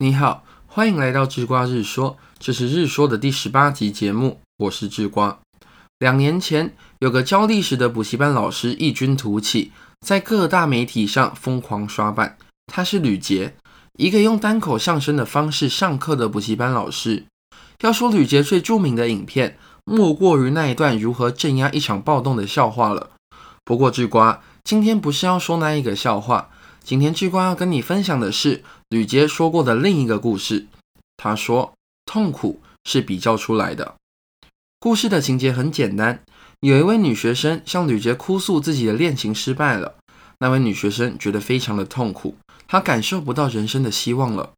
你好，欢迎来到智瓜日说，这是日说的第十八集节目，我是智瓜。两年前，有个教历史的补习班老师异军突起，在各大媒体上疯狂刷版。他是吕杰，一个用单口相声的方式上课的补习班老师。要说吕杰最著名的影片，莫过于那一段如何镇压一场暴动的笑话了。不过智瓜今天不是要说那一个笑话。今天智瓜要跟你分享的是吕杰说过的另一个故事。他说，痛苦是比较出来的。故事的情节很简单，有一位女学生向吕杰哭诉自己的恋情失败了。那位女学生觉得非常的痛苦，她感受不到人生的希望了。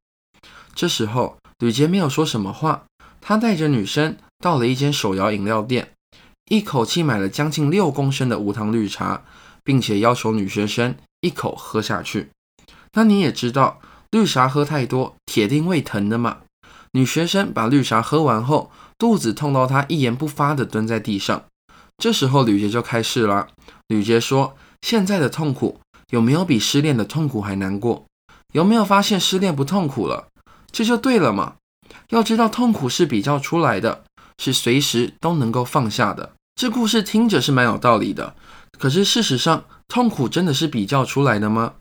这时候，吕杰没有说什么话，他带着女生到了一间手摇饮料店，一口气买了将近六公升的无糖绿茶，并且要求女学生。一口喝下去，那你也知道，绿茶喝太多，铁定胃疼的嘛。女学生把绿茶喝完后，肚子痛到她一言不发的蹲在地上。这时候吕杰就开始了。吕杰说：“现在的痛苦有没有比失恋的痛苦还难过？有没有发现失恋不痛苦了？这就对了嘛。要知道，痛苦是比较出来的，是随时都能够放下的。这故事听着是蛮有道理的，可是事实上。”痛苦真的是比较出来的吗？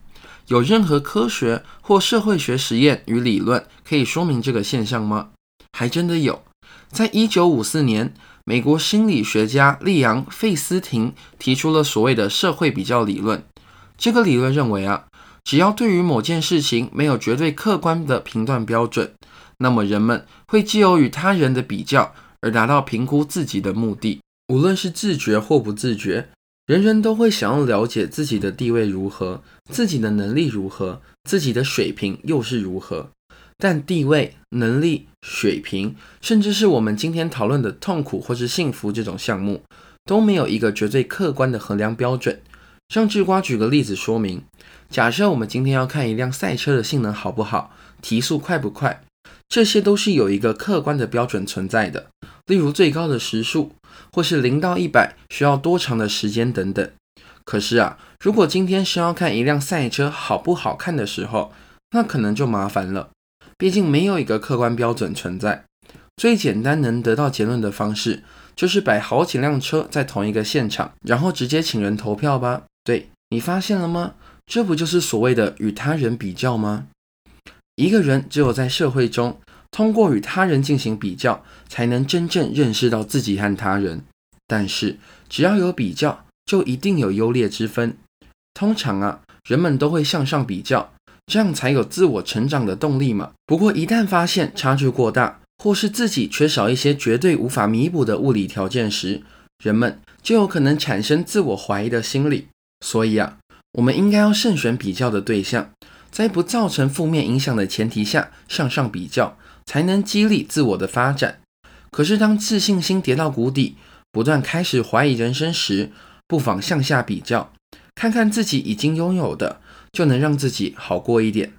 有任何科学或社会学实验与理论可以说明这个现象吗？还真的有。在一九五四年，美国心理学家利昂·费斯廷提出了所谓的社会比较理论。这个理论认为啊，只要对于某件事情没有绝对客观的评断标准，那么人们会借由与他人的比较而达到评估自己的目的，无论是自觉或不自觉。人人都会想要了解自己的地位如何，自己的能力如何，自己的水平又是如何。但地位、能力、水平，甚至是我们今天讨论的痛苦或是幸福这种项目，都没有一个绝对客观的衡量标准。让智瓜举个例子说明：假设我们今天要看一辆赛车的性能好不好，提速快不快，这些都是有一个客观的标准存在的。例如最高的时速。或是零到一百需要多长的时间等等。可是啊，如果今天是要看一辆赛车好不好看的时候，那可能就麻烦了。毕竟没有一个客观标准存在。最简单能得到结论的方式，就是摆好几辆车在同一个现场，然后直接请人投票吧。对你发现了吗？这不就是所谓的与他人比较吗？一个人只有在社会中。通过与他人进行比较，才能真正认识到自己和他人。但是，只要有比较，就一定有优劣之分。通常啊，人们都会向上比较，这样才有自我成长的动力嘛。不过，一旦发现差距过大，或是自己缺少一些绝对无法弥补的物理条件时，人们就有可能产生自我怀疑的心理。所以啊，我们应该要慎选比较的对象，在不造成负面影响的前提下向上比较。才能激励自我的发展。可是，当自信心跌到谷底，不断开始怀疑人生时，不妨向下比较，看看自己已经拥有的，就能让自己好过一点。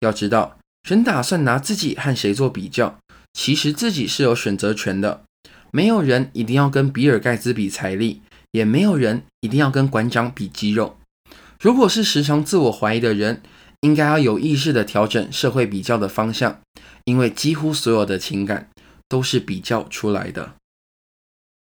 要知道，人打算拿自己和谁做比较，其实自己是有选择权的。没有人一定要跟比尔盖茨比财力，也没有人一定要跟馆长比肌肉。如果是时常自我怀疑的人，应该要有意识的调整社会比较的方向。因为几乎所有的情感都是比较出来的。